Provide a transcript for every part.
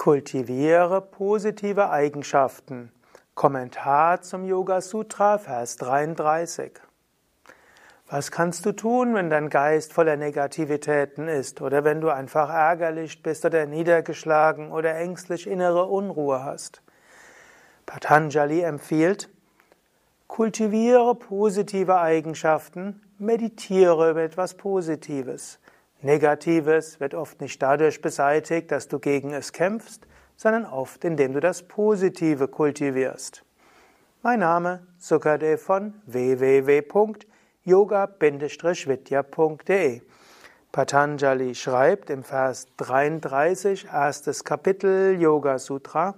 Kultiviere positive Eigenschaften. Kommentar zum Yoga Sutra, Vers 33. Was kannst du tun, wenn dein Geist voller Negativitäten ist oder wenn du einfach ärgerlich bist oder niedergeschlagen oder ängstlich innere Unruhe hast? Patanjali empfiehlt, kultiviere positive Eigenschaften, meditiere über etwas Positives. Negatives wird oft nicht dadurch beseitigt, dass du gegen es kämpfst, sondern oft indem du das Positive kultivierst. Mein Name Sukadev von www.yoga-vidya.de Patanjali schreibt im Vers 33, erstes Kapitel Yoga Sutra,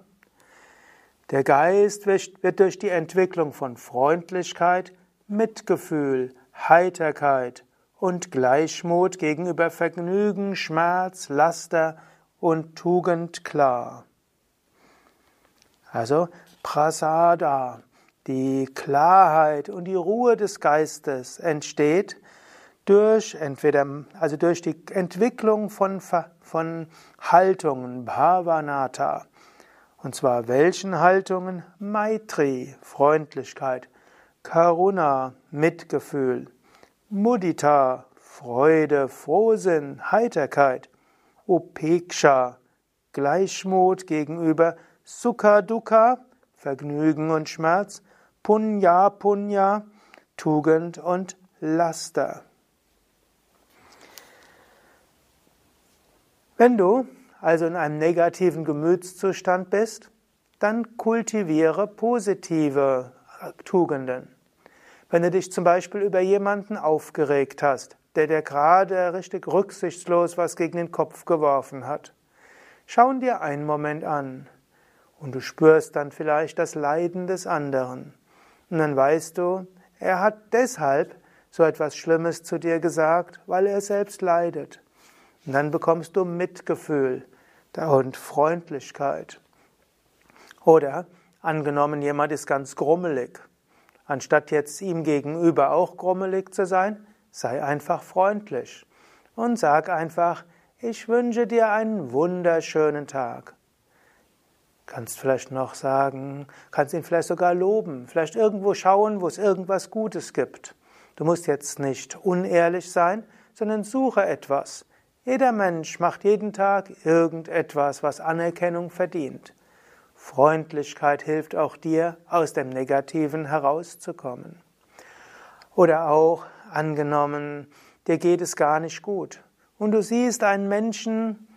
der Geist wird durch die Entwicklung von Freundlichkeit, Mitgefühl, Heiterkeit, und Gleichmut gegenüber Vergnügen, Schmerz, Laster und Tugend klar. Also Prasada, die Klarheit und die Ruhe des Geistes entsteht durch entweder, also durch die Entwicklung von, von Haltungen, Bhavanata. Und zwar welchen Haltungen? Maitri, Freundlichkeit, Karuna, Mitgefühl, Mudita, Freude, Frohsinn, Heiterkeit, Upeksha, Gleichmut gegenüber Sukha Dukkha, Vergnügen und Schmerz, Punya Punya, Tugend und Laster. Wenn du also in einem negativen Gemütszustand bist, dann kultiviere positive Tugenden. Wenn du dich zum Beispiel über jemanden aufgeregt hast, der dir gerade richtig rücksichtslos was gegen den Kopf geworfen hat, schau ihn dir einen Moment an und du spürst dann vielleicht das Leiden des anderen. Und dann weißt du, er hat deshalb so etwas Schlimmes zu dir gesagt, weil er selbst leidet. Und dann bekommst du Mitgefühl und Freundlichkeit. Oder angenommen, jemand ist ganz grummelig Anstatt jetzt ihm gegenüber auch grummelig zu sein, sei einfach freundlich und sag einfach, ich wünsche dir einen wunderschönen Tag. Kannst vielleicht noch sagen, kannst ihn vielleicht sogar loben, vielleicht irgendwo schauen, wo es irgendwas Gutes gibt. Du musst jetzt nicht unehrlich sein, sondern suche etwas. Jeder Mensch macht jeden Tag irgendetwas, was Anerkennung verdient. Freundlichkeit hilft auch dir, aus dem Negativen herauszukommen. Oder auch angenommen, dir geht es gar nicht gut und du siehst einen Menschen,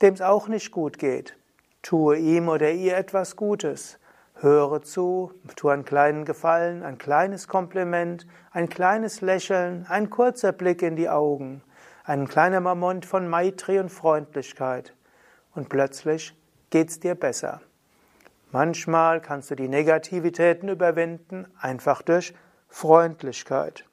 dem es auch nicht gut geht. Tue ihm oder ihr etwas Gutes. Höre zu, tue einen kleinen Gefallen, ein kleines Kompliment, ein kleines Lächeln, ein kurzer Blick in die Augen, ein kleiner Moment von Maitri und Freundlichkeit. Und plötzlich geht's dir besser. Manchmal kannst du die Negativitäten überwinden, einfach durch Freundlichkeit.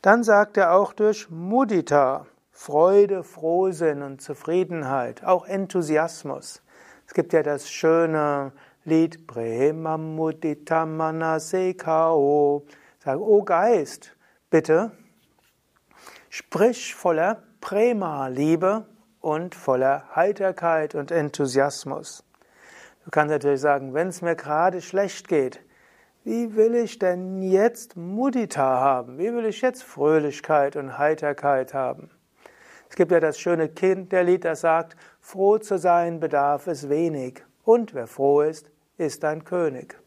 Dann sagt er auch durch Mudita, Freude, Frohsinn und Zufriedenheit, auch Enthusiasmus. Es gibt ja das schöne Lied Prema Mudita Manasekao. Sag, O Geist, bitte sprich voller Prema, Liebe und voller Heiterkeit und Enthusiasmus. Du kannst natürlich sagen, wenn es mir gerade schlecht geht, wie will ich denn jetzt Mudita haben? Wie will ich jetzt Fröhlichkeit und Heiterkeit haben? Es gibt ja das schöne Kind der Lied, das sagt, froh zu sein bedarf es wenig. Und wer froh ist, ist ein König.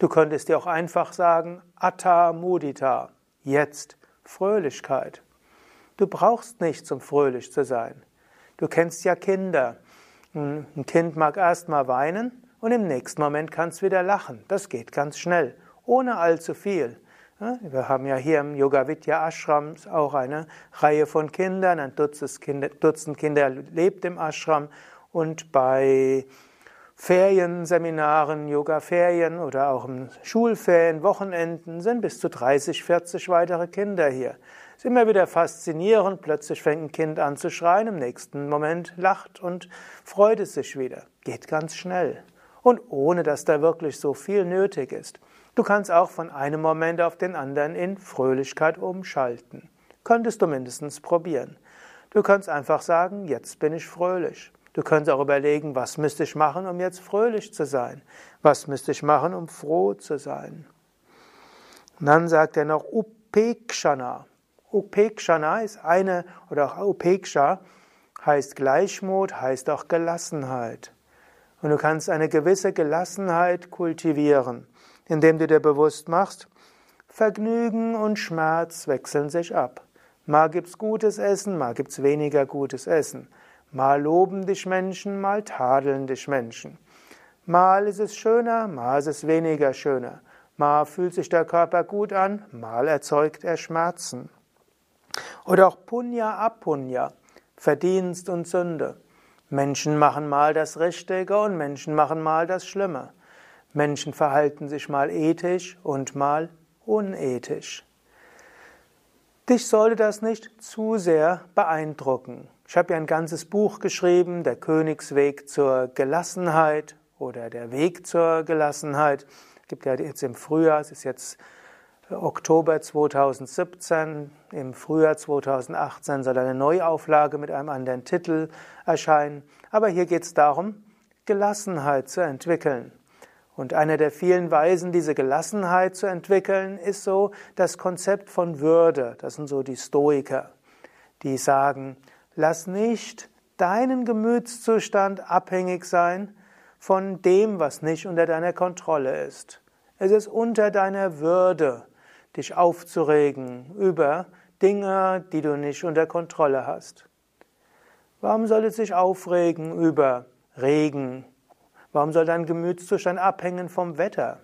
Du könntest dir auch einfach sagen, Atta Mudita, jetzt Fröhlichkeit. Du brauchst nichts, um fröhlich zu sein. Du kennst ja Kinder. Ein Kind mag erst mal weinen und im nächsten Moment kann es wieder lachen. Das geht ganz schnell, ohne allzu viel. Wir haben ja hier im Yoga Vidya Ashram auch eine Reihe von Kindern, ein Dutzend Kinder, Dutzend Kinder lebt im Ashram und bei Ferienseminaren, Yoga-Ferien oder auch im Schulferien, Wochenenden sind bis zu 30, 40 weitere Kinder hier. Ist immer wieder faszinierend. Plötzlich fängt ein Kind an zu schreien, im nächsten Moment lacht und freut es sich wieder. Geht ganz schnell. Und ohne dass da wirklich so viel nötig ist. Du kannst auch von einem Moment auf den anderen in Fröhlichkeit umschalten. Könntest du mindestens probieren. Du kannst einfach sagen, jetzt bin ich fröhlich. Du könntest auch überlegen, was müsste ich machen, um jetzt fröhlich zu sein? Was müsste ich machen, um froh zu sein? Und dann sagt er noch Upekshana. Upekshana ist eine, oder auch Upeksha heißt Gleichmut, heißt auch Gelassenheit. Und du kannst eine gewisse Gelassenheit kultivieren, indem du dir bewusst machst, Vergnügen und Schmerz wechseln sich ab. Mal gibt's gutes Essen, mal gibt's weniger gutes Essen. Mal loben dich Menschen, mal tadeln dich Menschen. Mal ist es schöner, mal ist es weniger schöner. Mal fühlt sich der Körper gut an, mal erzeugt er Schmerzen. Oder auch Punya Apunya, Verdienst und Sünde. Menschen machen mal das Richtige und Menschen machen mal das Schlimme. Menschen verhalten sich mal ethisch und mal unethisch. Dich sollte das nicht zu sehr beeindrucken. Ich habe ja ein ganzes Buch geschrieben, Der Königsweg zur Gelassenheit oder Der Weg zur Gelassenheit. Es gibt ja jetzt im Frühjahr, es ist jetzt Oktober 2017, im Frühjahr 2018 soll eine Neuauflage mit einem anderen Titel erscheinen. Aber hier geht es darum, Gelassenheit zu entwickeln. Und einer der vielen Weisen, diese Gelassenheit zu entwickeln, ist so das Konzept von Würde. Das sind so die Stoiker, die sagen, lass nicht deinen Gemütszustand abhängig sein von dem, was nicht unter deiner Kontrolle ist. Es ist unter deiner Würde, dich aufzuregen über Dinge, die du nicht unter Kontrolle hast. Warum soll es sich aufregen über Regen, Warum soll dein Gemütszustand abhängen vom Wetter?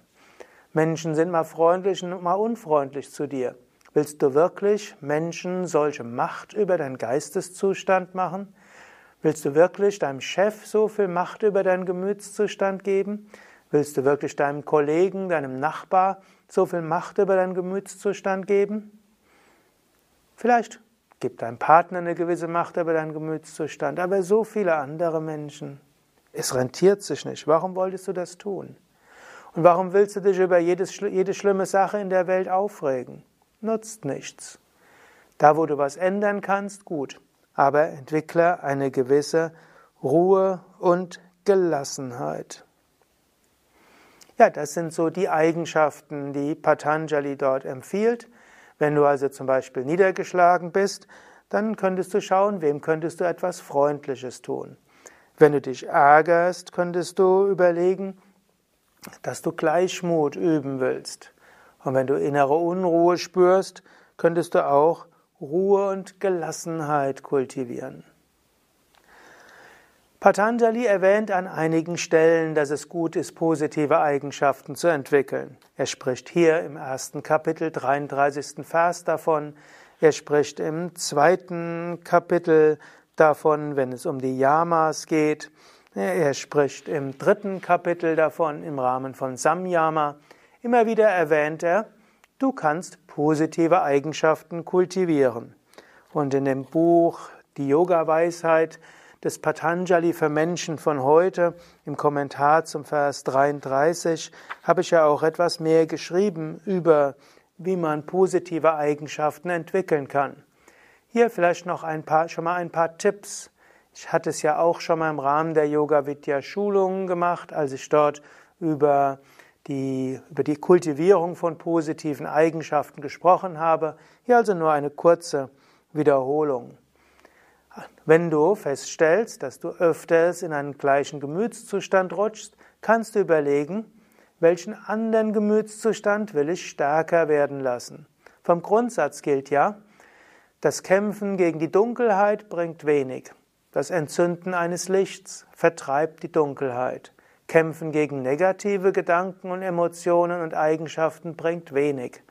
Menschen sind mal freundlich und mal unfreundlich zu dir. Willst du wirklich Menschen solche Macht über deinen Geisteszustand machen? Willst du wirklich deinem Chef so viel Macht über deinen Gemütszustand geben? Willst du wirklich deinem Kollegen, deinem Nachbar so viel Macht über deinen Gemütszustand geben? Vielleicht gibt dein Partner eine gewisse Macht über deinen Gemütszustand, aber so viele andere Menschen. Es rentiert sich nicht. Warum wolltest du das tun? Und warum willst du dich über jedes, jede schlimme Sache in der Welt aufregen? Nutzt nichts. Da, wo du was ändern kannst, gut. Aber entwickle eine gewisse Ruhe und Gelassenheit. Ja, das sind so die Eigenschaften, die Patanjali dort empfiehlt. Wenn du also zum Beispiel niedergeschlagen bist, dann könntest du schauen, wem könntest du etwas Freundliches tun. Wenn du dich ärgerst, könntest du überlegen, dass du Gleichmut üben willst. Und wenn du innere Unruhe spürst, könntest du auch Ruhe und Gelassenheit kultivieren. Patanjali erwähnt an einigen Stellen, dass es gut ist, positive Eigenschaften zu entwickeln. Er spricht hier im ersten Kapitel, 33. Vers davon. Er spricht im zweiten Kapitel davon, wenn es um die Yamas geht. Er spricht im dritten Kapitel davon im Rahmen von Samyama. Immer wieder erwähnt er, du kannst positive Eigenschaften kultivieren. Und in dem Buch Die Yoga-Weisheit des Patanjali für Menschen von heute, im Kommentar zum Vers 33, habe ich ja auch etwas mehr geschrieben über, wie man positive Eigenschaften entwickeln kann. Hier vielleicht noch ein paar, schon mal ein paar Tipps. Ich hatte es ja auch schon mal im Rahmen der Yoga Vidya Schulungen gemacht, als ich dort über die, über die Kultivierung von positiven Eigenschaften gesprochen habe. Hier also nur eine kurze Wiederholung. Wenn du feststellst, dass du öfters in einen gleichen Gemütszustand rutschst, kannst du überlegen, welchen anderen Gemütszustand will ich stärker werden lassen. Vom Grundsatz gilt ja, das Kämpfen gegen die Dunkelheit bringt wenig. Das Entzünden eines Lichts vertreibt die Dunkelheit. Kämpfen gegen negative Gedanken und Emotionen und Eigenschaften bringt wenig.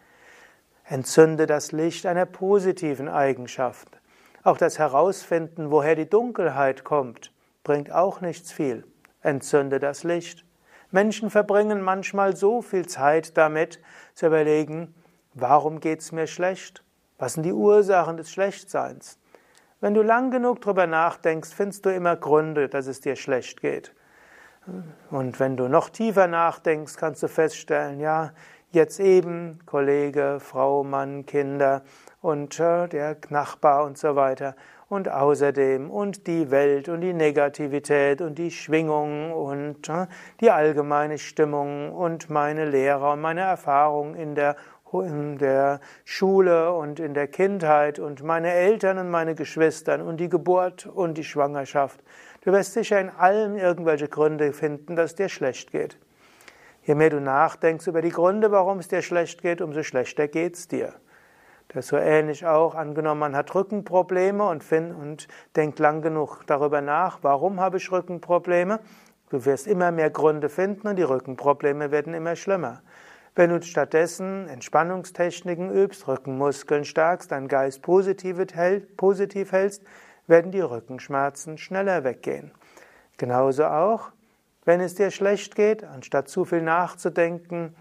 Entzünde das Licht einer positiven Eigenschaft. Auch das Herausfinden, woher die Dunkelheit kommt, bringt auch nichts viel. Entzünde das Licht. Menschen verbringen manchmal so viel Zeit damit, zu überlegen, warum geht's mir schlecht? Was sind die Ursachen des Schlechtseins? Wenn du lang genug darüber nachdenkst, findest du immer Gründe, dass es dir schlecht geht. Und wenn du noch tiefer nachdenkst, kannst du feststellen, ja, jetzt eben Kollege, Frau, Mann, Kinder und äh, der Nachbar und so weiter. Und außerdem und die Welt und die Negativität und die Schwingung und äh, die allgemeine Stimmung und meine Lehrer und meine Erfahrung in der in der Schule und in der Kindheit und meine Eltern und meine Geschwister und die Geburt und die Schwangerschaft. Du wirst sicher in allem irgendwelche Gründe finden, dass dir schlecht geht. Je mehr du nachdenkst über die Gründe, warum es dir schlecht geht, umso schlechter geht es dir. Das ist so ähnlich auch, angenommen, man hat Rückenprobleme und, find, und denkt lang genug darüber nach, warum habe ich Rückenprobleme? Du wirst immer mehr Gründe finden und die Rückenprobleme werden immer schlimmer. Wenn du stattdessen Entspannungstechniken übst, Rückenmuskeln stärkst, deinen Geist positiv hältst, werden die Rückenschmerzen schneller weggehen. Genauso auch, wenn es dir schlecht geht, anstatt zu viel nachzudenken,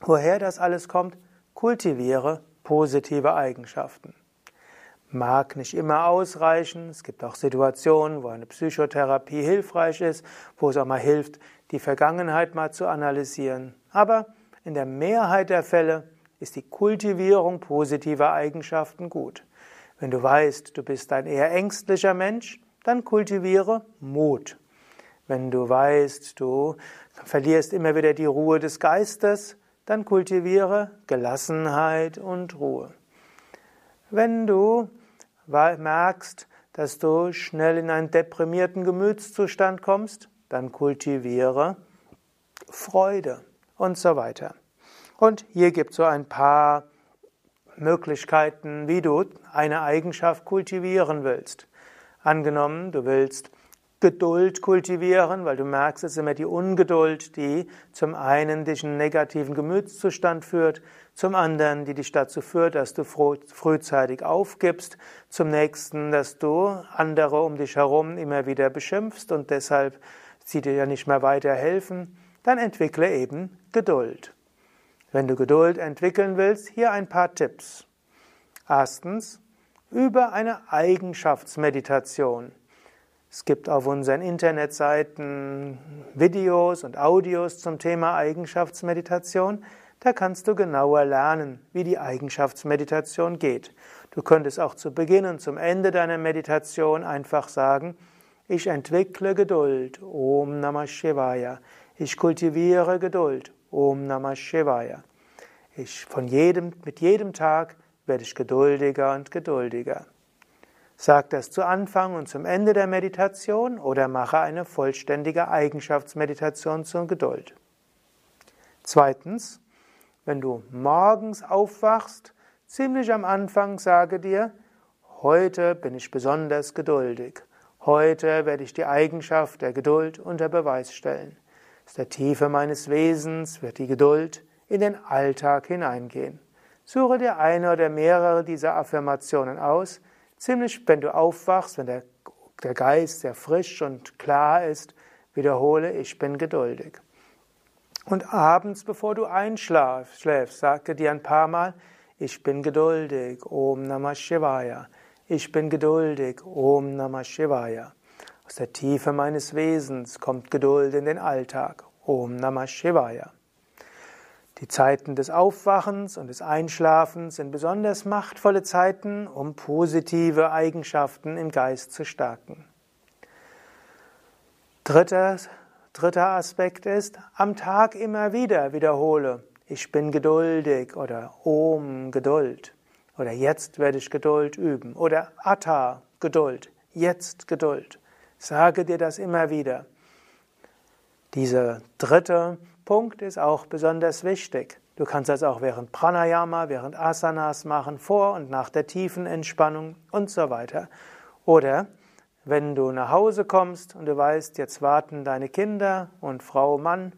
woher das alles kommt, kultiviere positive Eigenschaften. Mag nicht immer ausreichen. Es gibt auch Situationen, wo eine Psychotherapie hilfreich ist, wo es auch mal hilft, die Vergangenheit mal zu analysieren. Aber in der Mehrheit der Fälle ist die Kultivierung positiver Eigenschaften gut. Wenn du weißt, du bist ein eher ängstlicher Mensch, dann kultiviere Mut. Wenn du weißt, du verlierst immer wieder die Ruhe des Geistes, dann kultiviere Gelassenheit und Ruhe. Wenn du merkst, dass du schnell in einen deprimierten Gemütszustand kommst, dann kultiviere Freude und so weiter. Und hier gibt es so ein paar Möglichkeiten, wie du eine Eigenschaft kultivieren willst. Angenommen, du willst Geduld kultivieren, weil du merkst, es ist immer die Ungeduld, die zum einen dich in einen negativen Gemütszustand führt, zum anderen, die dich dazu führt, dass du frühzeitig aufgibst, zum nächsten, dass du andere um dich herum immer wieder beschimpfst und deshalb sie dir ja nicht mehr weiterhelfen, dann entwickle eben Geduld. Wenn du Geduld entwickeln willst, hier ein paar Tipps. Erstens, über eine Eigenschaftsmeditation. Es gibt auf unseren Internetseiten Videos und Audios zum Thema Eigenschaftsmeditation. Da kannst du genauer lernen, wie die Eigenschaftsmeditation geht. Du könntest auch zu Beginn und zum Ende deiner Meditation einfach sagen, ich entwickle Geduld. Om Namah Shivaya. Ich kultiviere Geduld. Om Namah Shivaya. Ich von jedem, mit jedem Tag werde ich geduldiger und geduldiger. Sag das zu Anfang und zum Ende der Meditation oder mache eine vollständige Eigenschaftsmeditation zur Geduld. Zweitens, wenn du morgens aufwachst, ziemlich am Anfang sage dir, heute bin ich besonders geduldig. Heute werde ich die Eigenschaft der Geduld unter Beweis stellen. Aus der Tiefe meines Wesens wird die Geduld in den Alltag hineingehen. Suche dir eine oder mehrere dieser Affirmationen aus, Ziemlich, wenn du aufwachst, wenn der, der Geist sehr frisch und klar ist, wiederhole, ich bin geduldig. Und abends, bevor du einschläfst, sage dir ein paar Mal, ich bin geduldig, Om Namah Shivaya. Ich bin geduldig, Om Namah Shivaya. Aus der Tiefe meines Wesens kommt Geduld in den Alltag, Om Namah Shivaya. Die Zeiten des Aufwachens und des Einschlafens sind besonders machtvolle Zeiten, um positive Eigenschaften im Geist zu stärken. Dritter, dritter Aspekt ist, am Tag immer wieder wiederhole, ich bin geduldig oder Om Geduld oder jetzt werde ich Geduld üben oder Atta Geduld, jetzt Geduld. Sage dir das immer wieder. Dieser dritte Punkt ist auch besonders wichtig. Du kannst das auch während Pranayama, während Asanas machen, vor und nach der tiefen Entspannung und so weiter. Oder wenn du nach Hause kommst und du weißt, jetzt warten deine Kinder und Frau, Mann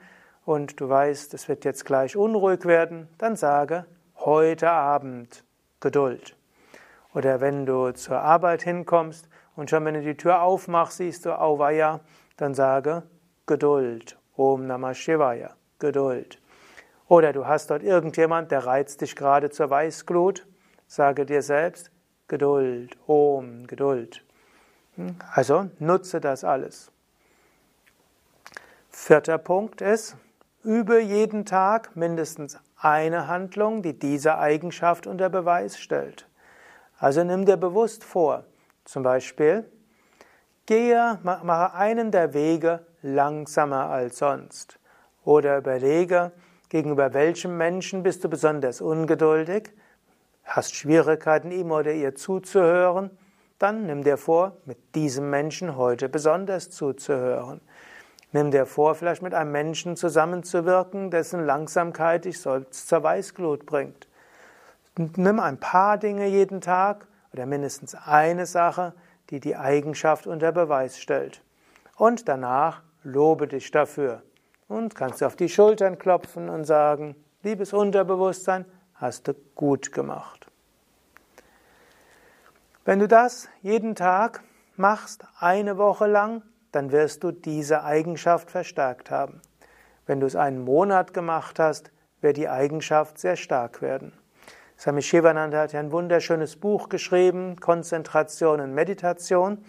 und du weißt, es wird jetzt gleich unruhig werden, dann sage heute Abend Geduld. Oder wenn du zur Arbeit hinkommst und schon wenn du die Tür aufmachst, siehst du Auweia, dann sage Geduld. Om Namah Shivaya. Geduld. Oder du hast dort irgendjemand, der reizt dich gerade zur Weißglut. Sage dir selbst, Geduld, Om, Geduld. Hm? Also nutze das alles. Vierter Punkt ist, übe jeden Tag mindestens eine Handlung, die diese Eigenschaft unter Beweis stellt. Also nimm dir bewusst vor, zum Beispiel, gehe, mache einen der Wege langsamer als sonst. Oder überlege, gegenüber welchem Menschen bist du besonders ungeduldig, hast Schwierigkeiten, ihm oder ihr zuzuhören, dann nimm dir vor, mit diesem Menschen heute besonders zuzuhören. Nimm dir vor, vielleicht mit einem Menschen zusammenzuwirken, dessen Langsamkeit dich sonst zur Weißglut bringt. Nimm ein paar Dinge jeden Tag oder mindestens eine Sache, die die Eigenschaft unter Beweis stellt. Und danach lobe dich dafür. Und kannst du auf die Schultern klopfen und sagen, liebes Unterbewusstsein, hast du gut gemacht. Wenn du das jeden Tag machst, eine Woche lang, dann wirst du diese Eigenschaft verstärkt haben. Wenn du es einen Monat gemacht hast, wird die Eigenschaft sehr stark werden. Swami Shivananda hat ein wunderschönes Buch geschrieben, Konzentration und Meditation.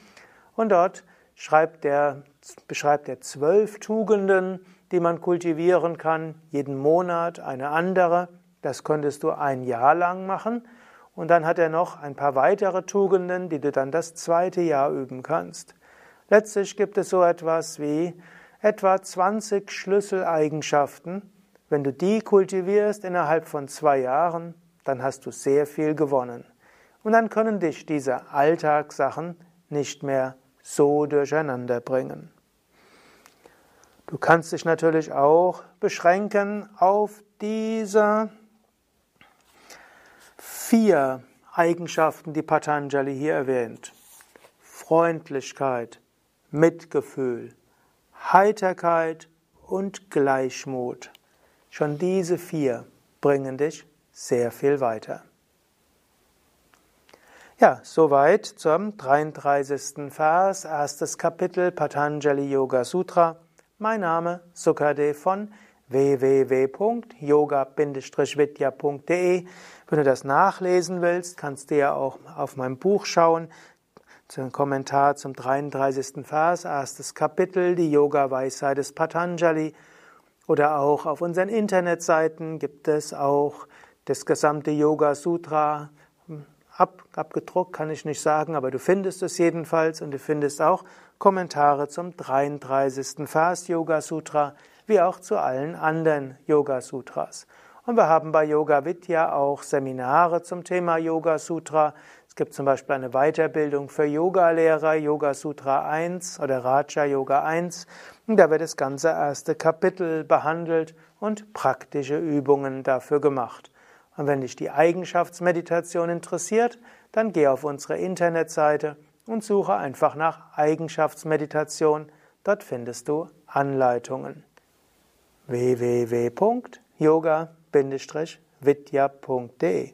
Und dort schreibt er, beschreibt er zwölf Tugenden, die man kultivieren kann, jeden Monat eine andere. Das könntest du ein Jahr lang machen. Und dann hat er noch ein paar weitere Tugenden, die du dann das zweite Jahr üben kannst. Letztlich gibt es so etwas wie etwa 20 Schlüsseleigenschaften. Wenn du die kultivierst innerhalb von zwei Jahren, dann hast du sehr viel gewonnen. Und dann können dich diese Alltagssachen nicht mehr so durcheinander bringen. Du kannst dich natürlich auch beschränken auf diese vier Eigenschaften, die Patanjali hier erwähnt. Freundlichkeit, Mitgefühl, Heiterkeit und Gleichmut. Schon diese vier bringen dich sehr viel weiter. Ja, soweit zum 33. Vers, erstes Kapitel Patanjali Yoga Sutra. Mein Name Sukadev von www.yoga-vidya.de. Wenn du das nachlesen willst, kannst du ja auch auf meinem Buch schauen. Zum Kommentar zum 33. Vers, erstes Kapitel, die Yoga-Weisheit des Patanjali. Oder auch auf unseren Internetseiten gibt es auch das gesamte Yoga Sutra ab, abgedruckt, kann ich nicht sagen, aber du findest es jedenfalls und du findest auch Kommentare zum 33. Vers Yoga Sutra, wie auch zu allen anderen Yoga Sutras. Und wir haben bei Yoga Vidya auch Seminare zum Thema Yoga Sutra. Es gibt zum Beispiel eine Weiterbildung für Yogalehrer, Yoga Sutra 1 oder Raja Yoga 1. Und da wird das ganze erste Kapitel behandelt und praktische Übungen dafür gemacht. Und wenn dich die Eigenschaftsmeditation interessiert, dann geh auf unsere Internetseite und suche einfach nach Eigenschaftsmeditation. Dort findest du Anleitungen. www.yoga-vidya.de